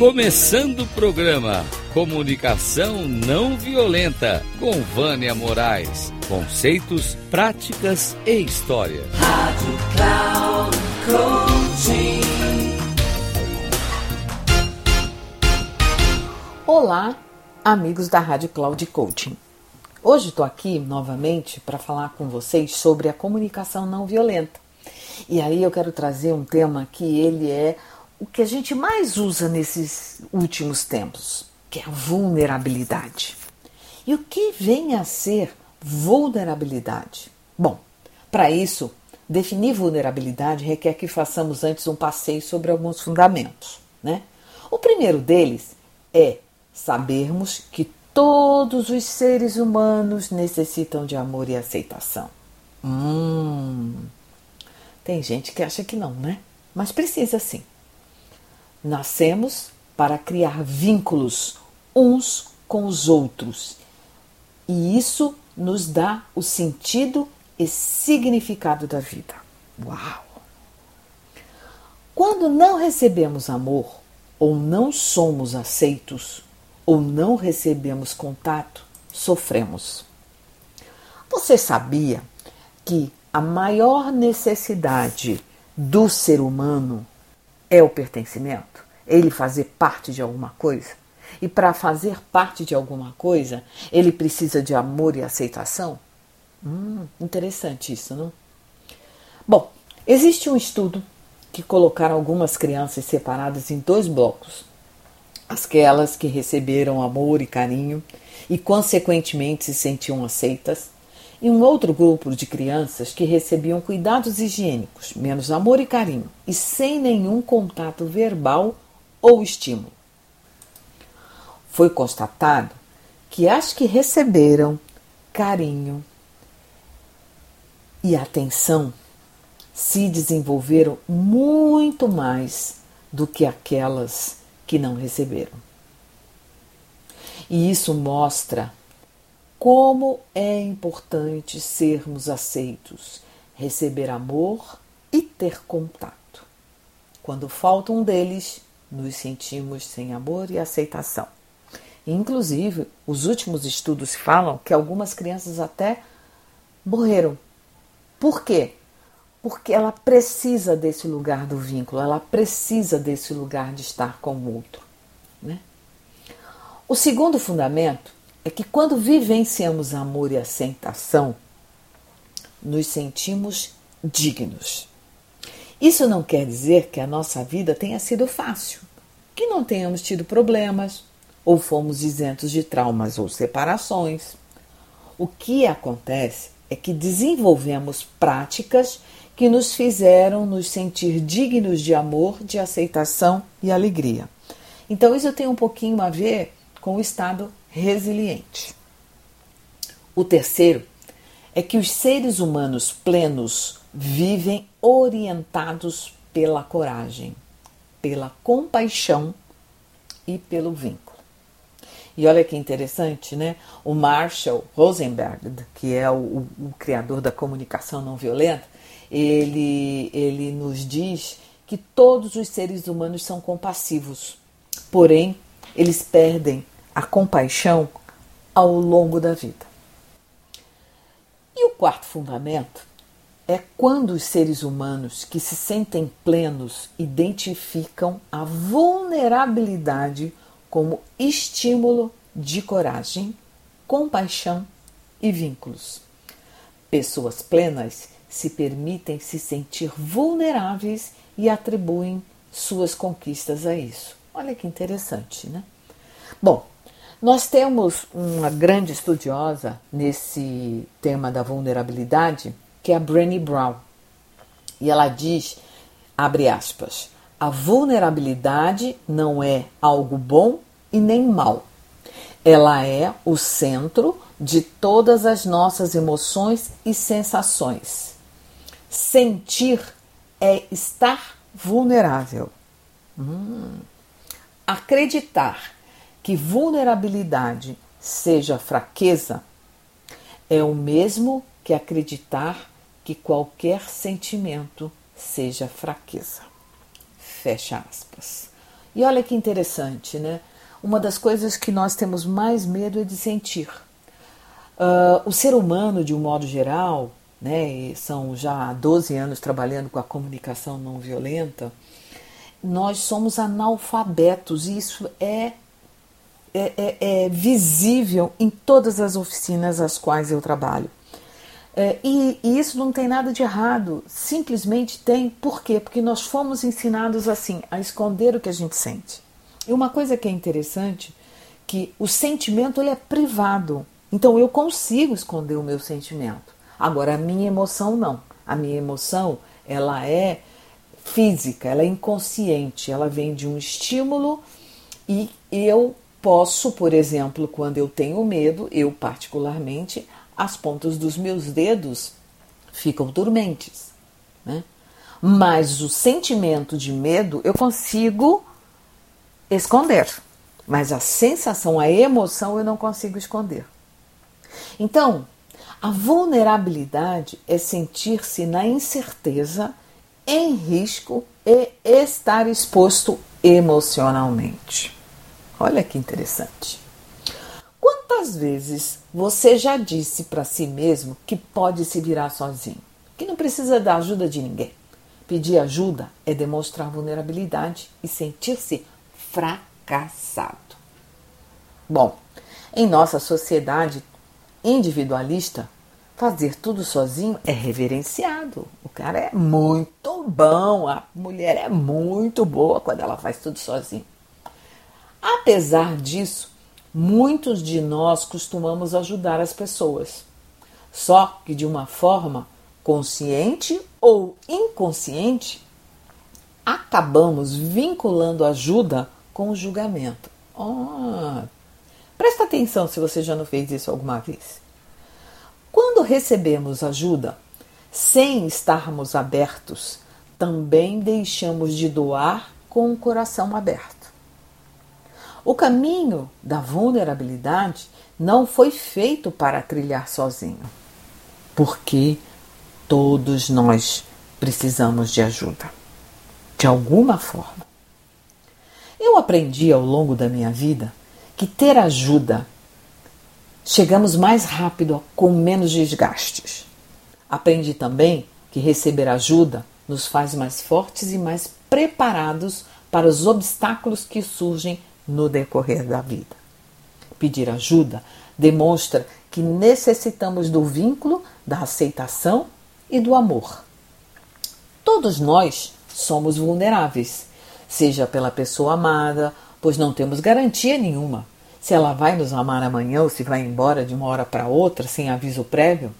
Começando o programa Comunicação Não Violenta com Vânia Moraes. Conceitos, práticas e história. Rádio Cloud Coaching. Olá, amigos da Rádio Cloud Coaching. Hoje estou aqui novamente para falar com vocês sobre a comunicação não violenta. E aí eu quero trazer um tema que ele é o que a gente mais usa nesses últimos tempos, que é a vulnerabilidade. E o que vem a ser vulnerabilidade? Bom, para isso, definir vulnerabilidade requer que façamos antes um passeio sobre alguns fundamentos. Né? O primeiro deles é sabermos que todos os seres humanos necessitam de amor e aceitação. Hum, tem gente que acha que não, né? Mas precisa sim. Nascemos para criar vínculos uns com os outros. E isso nos dá o sentido e significado da vida. Uau! Quando não recebemos amor, ou não somos aceitos, ou não recebemos contato, sofremos. Você sabia que a maior necessidade do ser humano é o pertencimento, ele fazer parte de alguma coisa. E para fazer parte de alguma coisa, ele precisa de amor e aceitação? Hum, interessante isso, não? Bom, existe um estudo que colocaram algumas crianças separadas em dois blocos. Aquelas que receberam amor e carinho e, consequentemente, se sentiam aceitas, e um outro grupo de crianças que recebiam cuidados higiênicos, menos amor e carinho, e sem nenhum contato verbal ou estímulo. Foi constatado que as que receberam carinho e atenção se desenvolveram muito mais do que aquelas que não receberam. E isso mostra como é importante sermos aceitos, receber amor e ter contato. Quando falta um deles, nos sentimos sem amor e aceitação. Inclusive, os últimos estudos falam que algumas crianças até morreram. Por quê? Porque ela precisa desse lugar do vínculo, ela precisa desse lugar de estar com o outro. Né? O segundo fundamento é que quando vivenciamos amor e aceitação, nos sentimos dignos. Isso não quer dizer que a nossa vida tenha sido fácil, que não tenhamos tido problemas, ou fomos isentos de traumas ou separações. O que acontece é que desenvolvemos práticas que nos fizeram nos sentir dignos de amor, de aceitação e alegria. Então, isso tem um pouquinho a ver com o estado resiliente. O terceiro é que os seres humanos plenos vivem orientados pela coragem, pela compaixão e pelo vínculo. E olha que interessante, né? O Marshall Rosenberg, que é o, o, o criador da comunicação não violenta, ele, ele nos diz que todos os seres humanos são compassivos, porém eles perdem a compaixão ao longo da vida. E o quarto fundamento é quando os seres humanos que se sentem plenos identificam a vulnerabilidade como estímulo de coragem, compaixão e vínculos. Pessoas plenas se permitem se sentir vulneráveis e atribuem suas conquistas a isso. Olha que interessante, né? Bom, nós temos uma grande estudiosa nesse tema da vulnerabilidade, que é a Brené Brown. E ela diz, abre aspas, a vulnerabilidade não é algo bom e nem mal. Ela é o centro de todas as nossas emoções e sensações. Sentir é estar vulnerável. Hum. Acreditar que vulnerabilidade seja fraqueza é o mesmo que acreditar que qualquer sentimento seja fraqueza. Fecha aspas. E olha que interessante, né? Uma das coisas que nós temos mais medo é de sentir. Uh, o ser humano, de um modo geral, né, são já 12 anos trabalhando com a comunicação não violenta, nós somos analfabetos e isso é, é, é, é visível em todas as oficinas às quais eu trabalho. É, e, e, isso não tem nada de errado, simplesmente tem. Por quê? Porque nós fomos ensinados assim, a esconder o que a gente sente. E uma coisa que é interessante, que o sentimento ele é privado. Então eu consigo esconder o meu sentimento. Agora a minha emoção não. A minha emoção, ela é física, ela é inconsciente, ela vem de um estímulo e eu posso, por exemplo, quando eu tenho medo, eu particularmente, as pontas dos meus dedos ficam dormentes. Né? Mas o sentimento de medo eu consigo esconder, mas a sensação, a emoção eu não consigo esconder. Então, a vulnerabilidade é sentir-se na incerteza, em risco e estar exposto emocionalmente. Olha que interessante. Quantas vezes você já disse para si mesmo que pode se virar sozinho, que não precisa da ajuda de ninguém? Pedir ajuda é demonstrar vulnerabilidade e sentir-se fracassado. Bom, em nossa sociedade individualista, fazer tudo sozinho é reverenciado. O cara é muito bom, a mulher é muito boa quando ela faz tudo sozinho. Apesar disso, Muitos de nós costumamos ajudar as pessoas, só que de uma forma consciente ou inconsciente, acabamos vinculando ajuda com o julgamento. Oh, presta atenção se você já não fez isso alguma vez. Quando recebemos ajuda, sem estarmos abertos, também deixamos de doar com o coração aberto. O caminho da vulnerabilidade não foi feito para trilhar sozinho, porque todos nós precisamos de ajuda, de alguma forma. Eu aprendi ao longo da minha vida que ter ajuda chegamos mais rápido com menos desgastes. Aprendi também que receber ajuda nos faz mais fortes e mais preparados para os obstáculos que surgem no decorrer da vida. Pedir ajuda demonstra que necessitamos do vínculo, da aceitação e do amor. Todos nós somos vulneráveis, seja pela pessoa amada, pois não temos garantia nenhuma se ela vai nos amar amanhã ou se vai embora de uma hora para outra sem aviso prévio.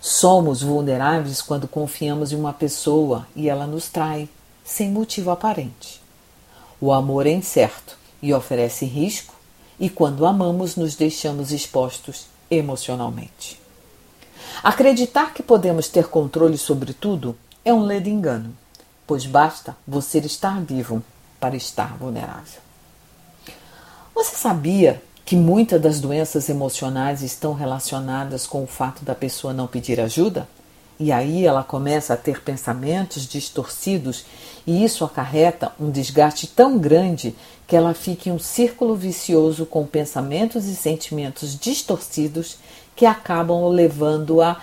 Somos vulneráveis quando confiamos em uma pessoa e ela nos trai, sem motivo aparente. O amor é incerto e oferece risco, e quando amamos, nos deixamos expostos emocionalmente. Acreditar que podemos ter controle sobre tudo é um ledo engano, pois basta você estar vivo para estar vulnerável. Você sabia que muitas das doenças emocionais estão relacionadas com o fato da pessoa não pedir ajuda? E aí ela começa a ter pensamentos distorcidos e isso acarreta um desgaste tão grande que ela fica em um círculo vicioso com pensamentos e sentimentos distorcidos que acabam levando-a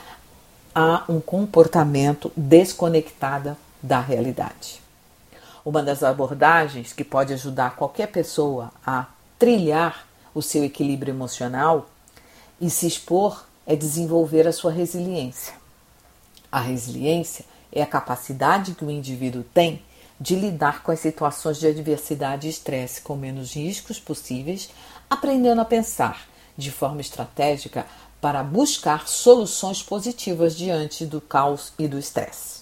a um comportamento desconectado da realidade. Uma das abordagens que pode ajudar qualquer pessoa a trilhar o seu equilíbrio emocional e se expor é desenvolver a sua resiliência. A resiliência é a capacidade que o indivíduo tem de lidar com as situações de adversidade e estresse com menos riscos possíveis, aprendendo a pensar de forma estratégica para buscar soluções positivas diante do caos e do estresse.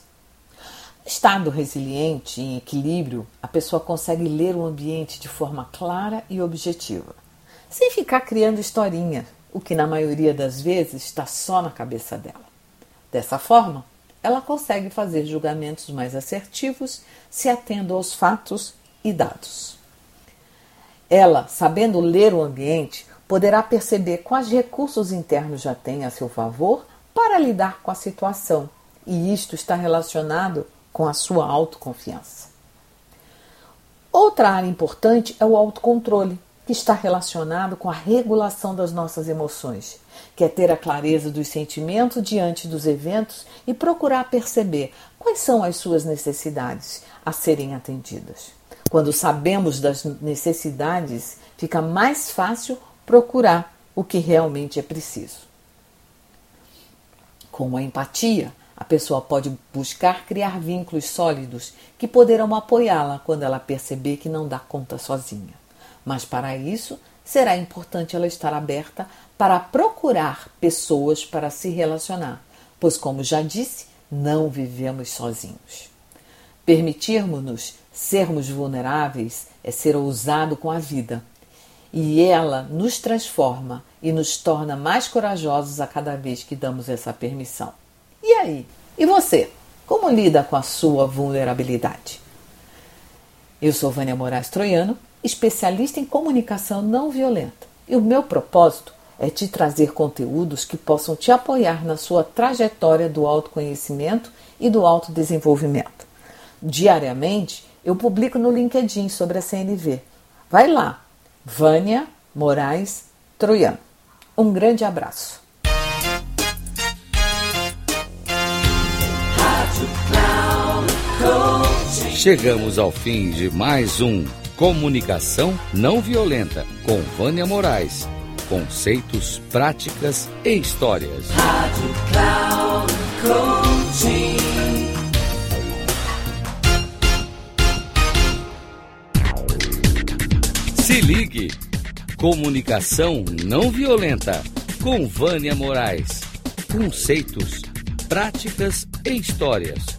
Estado resiliente, em equilíbrio, a pessoa consegue ler o ambiente de forma clara e objetiva, sem ficar criando historinha, o que na maioria das vezes está só na cabeça dela. Dessa forma, ela consegue fazer julgamentos mais assertivos, se atendo aos fatos e dados. Ela, sabendo ler o ambiente, poderá perceber quais recursos internos já tem a seu favor para lidar com a situação, e isto está relacionado com a sua autoconfiança. Outra área importante é o autocontrole, que está relacionado com a regulação das nossas emoções, que é ter a clareza dos sentimentos diante dos eventos e procurar perceber quais são as suas necessidades a serem atendidas. Quando sabemos das necessidades, fica mais fácil procurar o que realmente é preciso. Com a empatia, a pessoa pode buscar criar vínculos sólidos que poderão apoiá-la quando ela perceber que não dá conta sozinha. Mas para isso, será importante ela estar aberta para procurar pessoas para se relacionar, pois, como já disse, não vivemos sozinhos. Permitirmos-nos sermos vulneráveis é ser ousado com a vida, e ela nos transforma e nos torna mais corajosos a cada vez que damos essa permissão. E aí? E você? Como lida com a sua vulnerabilidade? Eu sou Vânia Moraes Troiano, especialista em comunicação não violenta, e o meu propósito é te trazer conteúdos que possam te apoiar na sua trajetória do autoconhecimento e do autodesenvolvimento. Diariamente, eu publico no LinkedIn sobre a CNV. Vai lá, Vânia Moraes Troiano. Um grande abraço. Chegamos ao fim de mais um Comunicação Não Violenta com Vânia Moraes. Conceitos, práticas e histórias. Rádio Cloud Coaching. Se ligue. Comunicação não violenta com Vânia Moraes. Conceitos, práticas e histórias